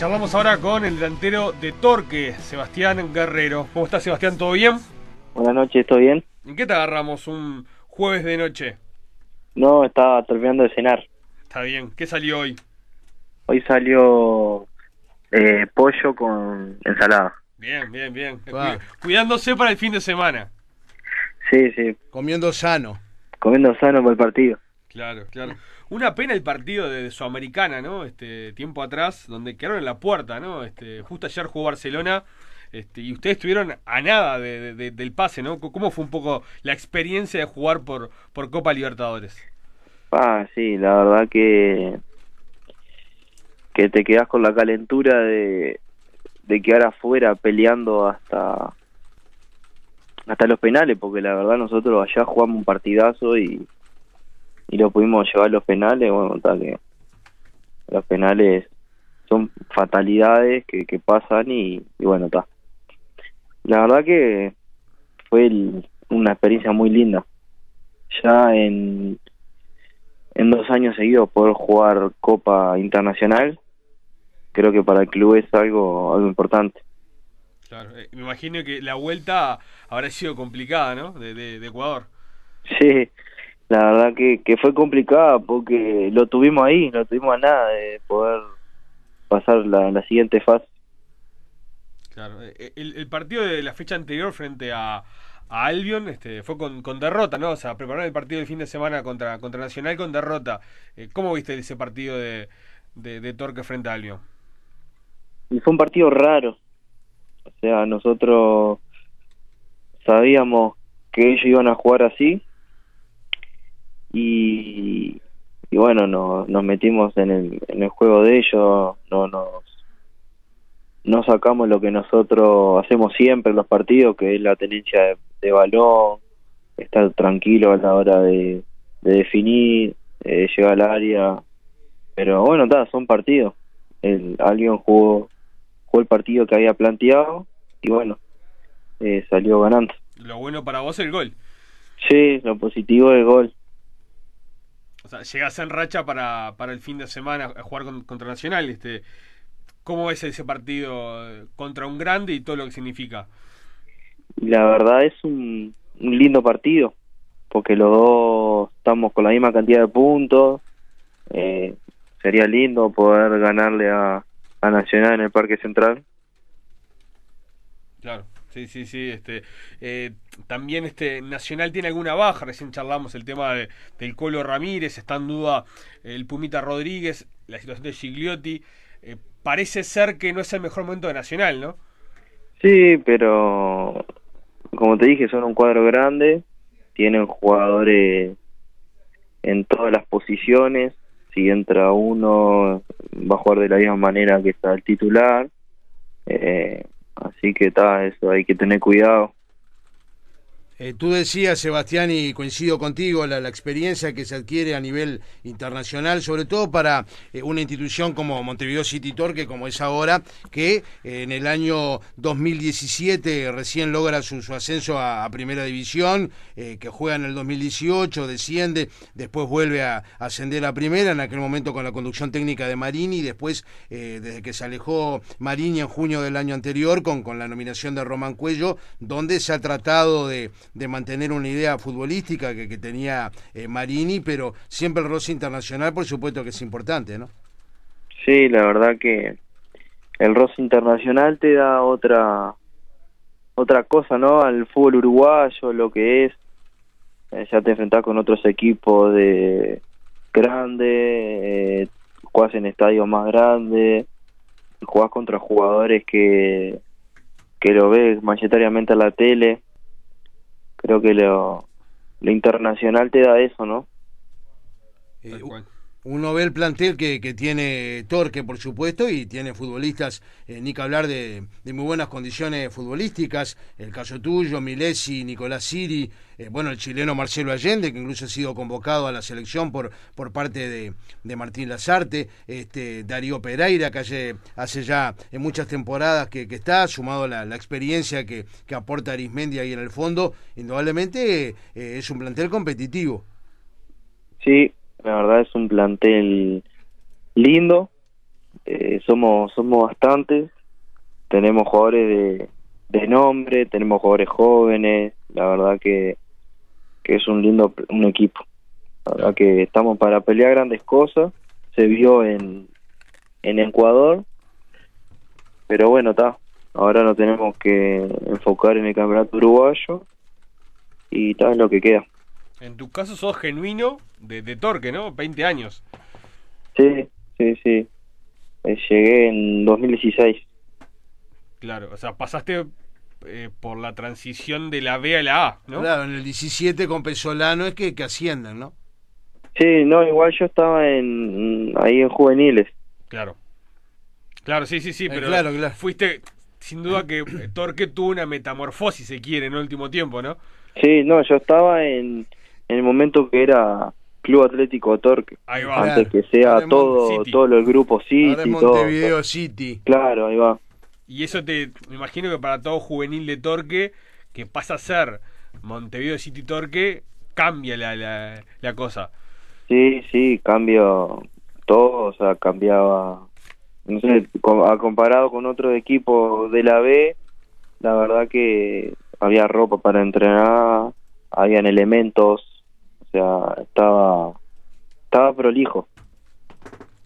Charlamos ahora con el delantero de Torque, Sebastián Guerrero. ¿Cómo está Sebastián? ¿Todo bien? Buenas noches, ¿todo bien? ¿En qué te agarramos un jueves de noche? No, estaba terminando de cenar. Está bien. ¿Qué salió hoy? Hoy salió eh, pollo con ensalada. Bien, bien, bien. Cuidándose para el fin de semana. Sí, sí, Comiendo sano. comiendo sano por el partido. Claro, claro. Una pena el partido de Sudamericana, ¿no? Este tiempo atrás, donde quedaron en la puerta, ¿no? Este, justo ayer jugó Barcelona, este, y ustedes estuvieron a nada de- de- de- del pase, ¿no? ¿Cómo fue un poco la experiencia de jugar por, por Copa Libertadores? Ah, sí, la verdad que que te quedas con la calentura de, de quedar afuera peleando hasta hasta los penales, porque la verdad nosotros allá jugamos un partidazo y, y lo pudimos llevar a los penales, bueno, tal que los penales son fatalidades que, que pasan y, y bueno, está. La verdad que fue el- una experiencia muy linda. Ya en, en dos años seguidos poder jugar Copa Internacional, creo que para el club es algo, algo importante. Claro, eh, me imagino que la vuelta habrá sido complicada, ¿no? De, de- de Ecuador. Sí, la verdad que, que fue complicada porque lo tuvimos ahí, lo tuvimos a nada de poder pasar la, la siguiente fase. Claro. eh, El, el partido de la fecha anterior frente a, a Albion este, fue con, con derrota, ¿no? O sea, prepararon el partido del fin de semana contra, contra Nacional con derrota. Eh, ¿Cómo viste ese partido de, de, de Torque frente a Albion? Y fue un partido raro. O sea, nosotros sabíamos que ellos iban a jugar así. Y, y bueno, no, nos metimos en el, en el juego de ellos. No nos no sacamos lo que nosotros hacemos siempre en los partidos, que es la tenencia de, de balón, estar tranquilo a la hora de, de definir, eh, llegar al área. Pero bueno, está, son partidos. El, alguien jugó jugó el partido que había planteado y bueno, eh, salió ganando. Lo bueno para vos el gol. Sí, lo positivo es gol. Sea, llegás en racha para, para el fin de semana a jugar con- contra Nacional. Este, ¿Cómo ves ese partido eh, contra un grande y todo lo que significa? La verdad es un, un lindo partido, porque los dos estamos con la misma cantidad de puntos. Eh, sería lindo poder ganarle a, a Nacional en el Parque Central. Claro, sí, sí, sí. Este, eh, también este Nacional tiene alguna baja. Recién charlamos el tema de- del Colo Ramírez. Está en duda el Pumita Rodríguez, la situación de Gigliotti. Eh, parece ser que no es el mejor momento de Nacional, ¿no? Sí, pero como te dije, son un cuadro grande, tienen jugadores en todas las posiciones, si entra uno va a jugar de la misma manera que está el titular, eh, así que está, eso hay que tener cuidado. Eh, tú decías, Sebastián, y coincido contigo, la, experiencia que se adquiere a nivel internacional, sobre todo para eh, una institución como Montevideo City Torque, como es ahora, que eh, en el año 2017 recién logra su, ascenso a, Primera División, que juega en el 2018, desciende, después vuelve a, ascender a Primera, en aquel momento con la conducción técnica de Marini, y después, desde que se alejó Marini en junio del año anterior, con, con la nominación de Román Cuello, donde se ha tratado de, de mantener una idea futbolística que, que tenía eh, Marini, pero siempre el roce internacional, por supuesto que es importante, ¿no? Sí, la verdad que el roce internacional te da otra otra cosa, ¿no? Al fútbol uruguayo, lo que es. Eh, ya te enfrentás con otros equipos de grandes, eh, jugás en estadios más grandes, jugás contra jugadores que, que lo ves mayoritariamente en la tele. Creo que lo, lo internacional te da eso, ¿no? Eh. Uno ve el plantel que, que tiene Torque, por supuesto, y tiene futbolistas, eh, ni que hablar de, de muy buenas condiciones futbolísticas. El caso tuyo, Milesi, Nicolás Siri, eh, bueno, el chileno Marcelo Allende, que incluso ha sido convocado a la selección por, por parte de, de Martín Lazarte, este, Darío Pereira, que hace, hace ya en muchas temporadas que, que está, sumado la, la experiencia que, que aporta Arismendi ahí en el fondo, indudablemente eh, es un plantel competitivo. Sí, la verdad es un plantel lindo, eh, somos somos bastantes, tenemos jugadores de, de nombre, tenemos jugadores jóvenes, la verdad que, que es un lindo un equipo. La verdad que estamos para pelear grandes cosas, se vio en, en Ecuador, pero bueno, está, ahora nos tenemos que enfocar en el campeonato uruguayo y tal es lo que queda. En tu caso sos genuino de, de Torque, ¿no? 20 años. Sí, sí, sí. Eh, llegué en 2016. Claro, o sea, pasaste eh, por la transición de la B a la A, ¿no? Claro, en el 17 con Pesolano es que, que ascienden, ¿no? Sí, no, igual yo estaba en ahí en juveniles. Claro. Claro, sí, sí, sí, Eh, pero claro, claro. fuiste, sin duda que eh, Torque tuvo una metamorfosis, se quiere, en el último tiempo, ¿no? Sí, no, yo estaba en, en el momento que era Club Atlético Torque. Ahí va. Claro. Antes que sea todo City. todo el grupo City, Ahora es todo, Montevideo City. Claro, ahí va. Y eso te, me imagino que para todo juvenil de Torque, que pasa a ser Montevideo City Torque, cambia la, la, la cosa. Sí, sí, cambio todo, o sea, cambiaba, no sé, co- a comparado con otros equipos de la B, la verdad que había ropa para entrenar, habían elementos, sea, estaba, estaba prolijo.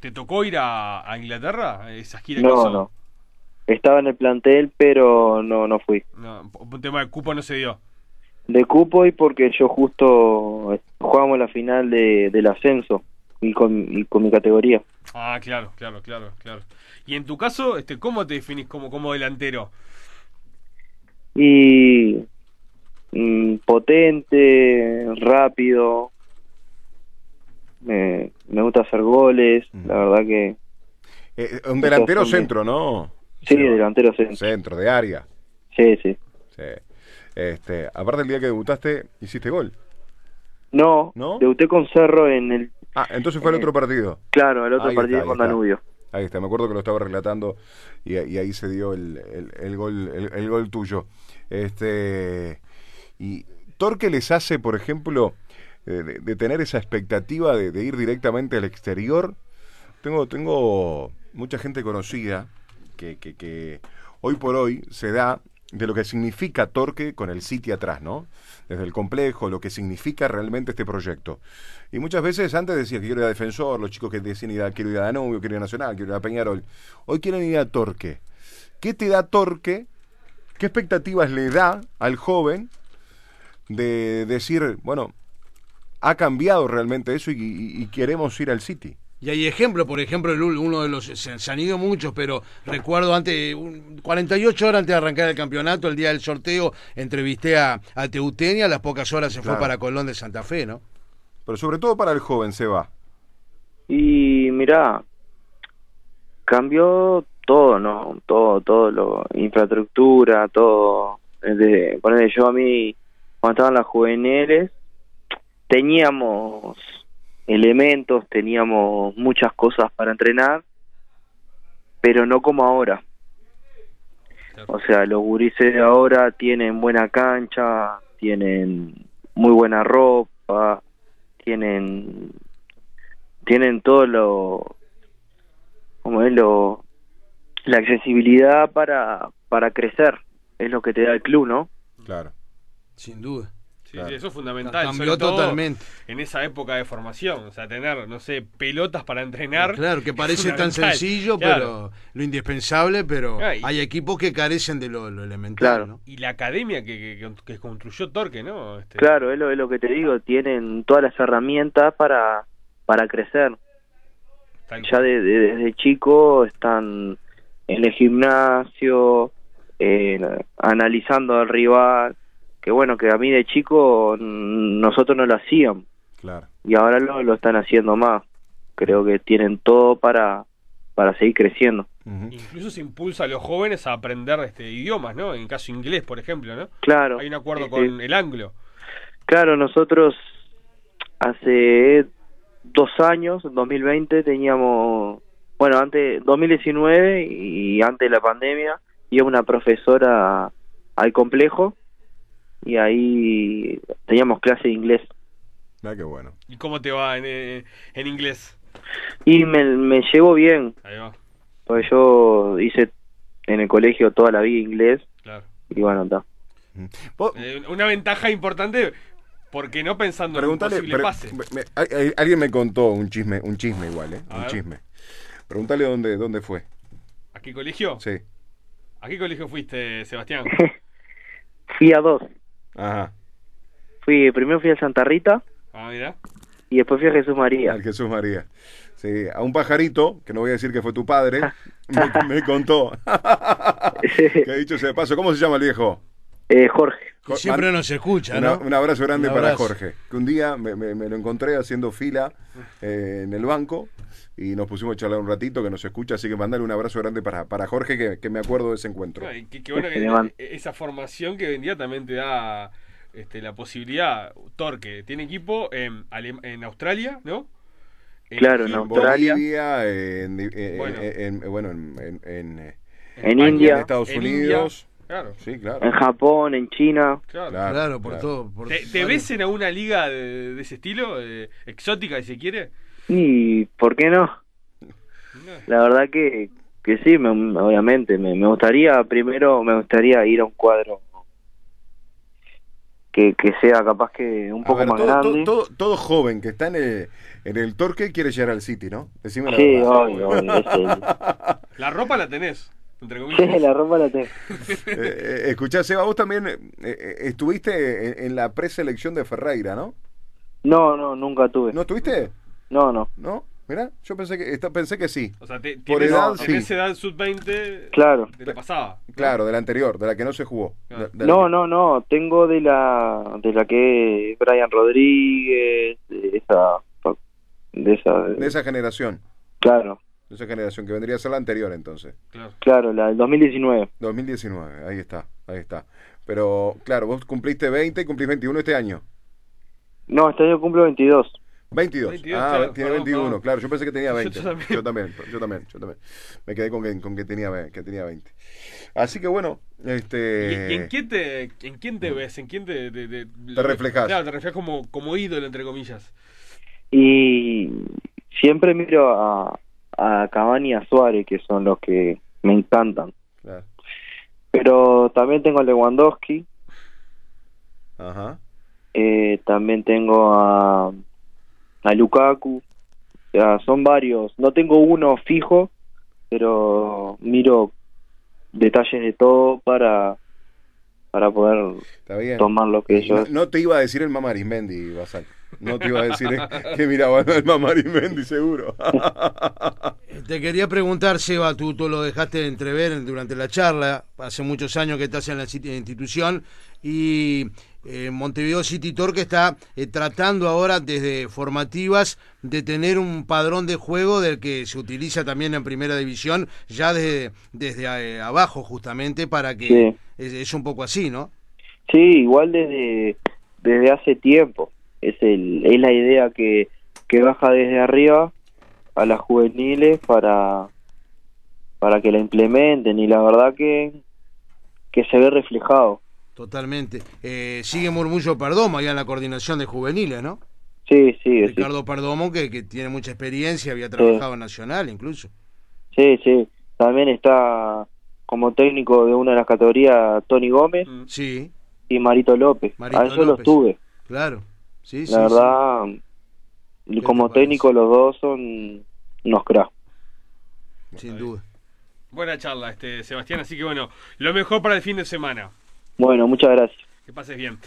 ¿Te tocó ir a, a Inglaterra? Esa gira No, no. Estaba en el plantel, pero no, no fui. No, un tema de cupo no se dio. De cupo y porque yo justo jugamos la final de, del ascenso y con, y con mi categoría. Ah, claro, claro, claro, claro. Y en tu caso, este, ¿cómo te definís como, como delantero? y mm, potente, rápido. Me, me gusta hacer goles, la verdad que Eh, un delantero centro, ¿no? sí, delantero centro. Centro, de área. Sí, sí. Sí. Este, aparte el día que debutaste, hiciste gol. No, ¿No? debuté con Cerro en el, Ah, entonces fue el Eh, otro partido. claro, el otro Ahí partido está, con. Danubio. Ahí está, me acuerdo que lo estaba relatando y, y ahí se dio el, el- el gol el, el gol tuyo. Este y Torque les hace, por ejemplo, eh, de, tener esa expectativa de, de ir directamente al exterior. Tengo tengo mucha gente conocida que, que, que hoy por hoy se da de lo que significa Torque con el City atrás, ¿no? Desde el complejo, lo que significa realmente este proyecto. Y muchas veces antes decía que quiero ir a Defensor, los chicos que decían ir a, quiero ir a Danubio, quiero ir a Nacional, quiero ir a Peñarol. Hoy quieren ir a Torque. ¿Qué te da Torque? ¿Qué expectativas le da al joven de decir, bueno, ha cambiado realmente eso y, y- y queremos ir al City? Y hay ejemplos, por ejemplo, el, uno de los, se, se han ido muchos, pero recuerdo antes, un- 48 horas antes de arrancar el campeonato, el día del sorteo, entrevisté a, a Teutenia, a las pocas horas se Claro. fue para Colón de Santa Fe, ¿no? Pero sobre todo para el joven, se va. Y mira, cambió todo, ¿no? Todo, todo, lo, infraestructura, todo. Desde, ponele, yo a mí, cuando estaban las juveniles, teníamos elementos, teníamos muchas cosas para entrenar, pero no como ahora. O sea, los gurises de ahora tienen buena cancha, tienen muy buena ropa, tienen tienen todo lo como es lo la accesibilidad para para crecer es lo que te da el club no Claro. Sin duda. Sí, Claro. sí, eso es fundamental. Cambió sobre todo totalmente. En esa época de formación, o sea, tener, no sé, pelotas para entrenar. Claro, que parece tan sencillo, Claro. pero lo indispensable, pero Ah, y- hay equipos que carecen de lo, lo elemental, Claro. ¿no? Y la academia que, que, que construyó Torque, ¿no? Este, claro es lo, es lo que te digo tienen todas las herramientas para para crecer tal ya de- desde chico están en el gimnasio eh, analizando al rival que bueno que a mí de chico nosotros no lo hacíamos Claro. y ahora lo, lo están haciendo más. Creo que tienen todo para, para seguir creciendo. Incluso se impulsa a los jóvenes a aprender este idiomas, ¿no? En caso inglés, por ejemplo, ¿no? Claro. Hay un acuerdo con el anglo. Claro, nosotros hace dos años, en 2020, teníamos, bueno, antes, 2019 y antes de la pandemia, iba una profesora al complejo y ahí teníamos clase de inglés. Ah, qué bueno. ¿Y cómo te va en, eh, en inglés? Y me, me llevo bien, Ahí va. Pues yo hice en el colegio toda la vida inglés Claro. y bueno, está. Vos- Eh, una ventaja importante, porque no pensando Preguntale, en un posible pre- pase. me- hay- alguien me contó un chisme, un chisme igual, ¿eh? A Un ver. chisme. Preguntale dónde, dónde fue. ¿A qué colegio? Sí. ¿A qué colegio fuiste, Sebastián? Fui a dos. Ajá. Fui, primero fui a Santa Rita Ah, mira. y después fui a Jesús María. Al Jesús María. Sí, a un pajarito, que no voy a decir que fue tu padre, me, me contó. que dicho sea de paso, ¿cómo se llama el viejo? Eh, Jorge. Que siempre nos escucha, Una- ¿no? un abrazo grande Un para. Jorge. Que un día me, me- me lo encontré haciendo fila eh, en el banco y nos pusimos a charlar un ratito que nos escucha, así que mandale un abrazo grande para, para Jorge, que, que me acuerdo de ese encuentro. Ay, qué, qué bueno que Le mando. esa formación que vendía también te da este, la posibilidad. Torque tiene equipo en, en Australia, ¿no? En Claro, en Australia. Bolivia, en, eh, Bueno. en- en- bueno, en, en- en, eh, En España, India. en Estados en Unidos. India. Claro, Sí, claro. En Japón, en China. claro. Claro, Claro, por claro. todo. por ¿Te, ves en alguna liga de, de ese estilo? eh, exótica, si se quiere. Y, ¿por qué no? La verdad que, que sí, me- obviamente. Me, me gustaría, primero, me gustaría ir a un cuadro que, que sea capaz que un A poco ver, más todo, grande. todo- todo- todo joven que está en el, en el Torque quiere llegar al City, ¿no? Decime la Sí, verdad. obvio, obvio, La ropa la tenés, entre comillas. Sí, la ropa la tengo. Eh, eh, escuchá, Seba, vos también eh, eh, estuviste en, en la preselección de Ferreira, ¿no? No, no, nunca tuve. ¿No estuviste? No, no. ¿No? Mirá, yo pensé que, pensé que sí. O sea, te, Por tienes, edad, sí. edad sub-20 Claro. de la pasada. ¿no? Claro, de la anterior, de la que no se jugó. Claro. De- de la No, que- no, no. Tengo de la de la que es Brian Rodríguez, de esa. De esa. De esa generación. Claro, esa generación, que vendría a ser la anterior entonces. Claro. claro, la del 2019. 2019, ahí está, ahí está. Pero, claro, vos cumpliste 20 y cumplís 21 este año. No, este año cumplo 22. 22. 22, ah, claro, tiene perdón, 21. perdón. Claro, yo pensé que tenía 20. Yo también. Yo también, yo también, yo también. Me quedé con que, con que, tenía, que tenía 20. Así que bueno, ¿Y, este... y en quién te, en quién te ves? ¿En quién te, te, te- Te reflejás. Claro, te reflejas como, como ídolo, entre comillas. Y siempre miro a, a Cavani y a Suárez, que son los que me encantan. Claro. Pero también tengo a Lewandowski, Ajá. eh, también tengo a, a Lukaku. O sea, son varios. No tengo uno fijo, pero miro detalles de todo para para poder tomar lo que No, ellos... no te iba a decir el Mamarismendi, Basal. No te iba a decir eh, que miraba el Mamarismendi, seguro. Te quería preguntar, Seba, tú, tú lo dejaste de entrever durante la charla, hace muchos años que estás en la institución y eh, Montevideo City Torque está eh, tratando ahora desde formativas de tener un padrón de juego del que se utiliza también en primera división, ya desde, desde eh, abajo justamente para que Sí. es, es un poco así, ¿no? Sí, igual desde, desde hace tiempo. Es, el, es la idea que, que baja desde arriba a las juveniles para, para que la implementen y la verdad que, que se ve reflejado. Totalmente. Eh, sigue Murmullo Perdomo allá en la coordinación de juveniles, ¿no? Sí, sí, sí. Ricardo Perdomo, que, que tiene mucha experiencia, había trabajado en Nacional incluso. Sí, sí. También está como técnico de una de las categorías Tony Gómez. Sí, y Marito López. Marito a ellos los tuve. claro. Sí, La sí. verdad, ¿Qué como técnico los dos son unos cracks. sin duda. Buena charla, este Sebastián. Así que bueno, lo mejor para el fin de semana. Bueno, muchas gracias. Que pases bien.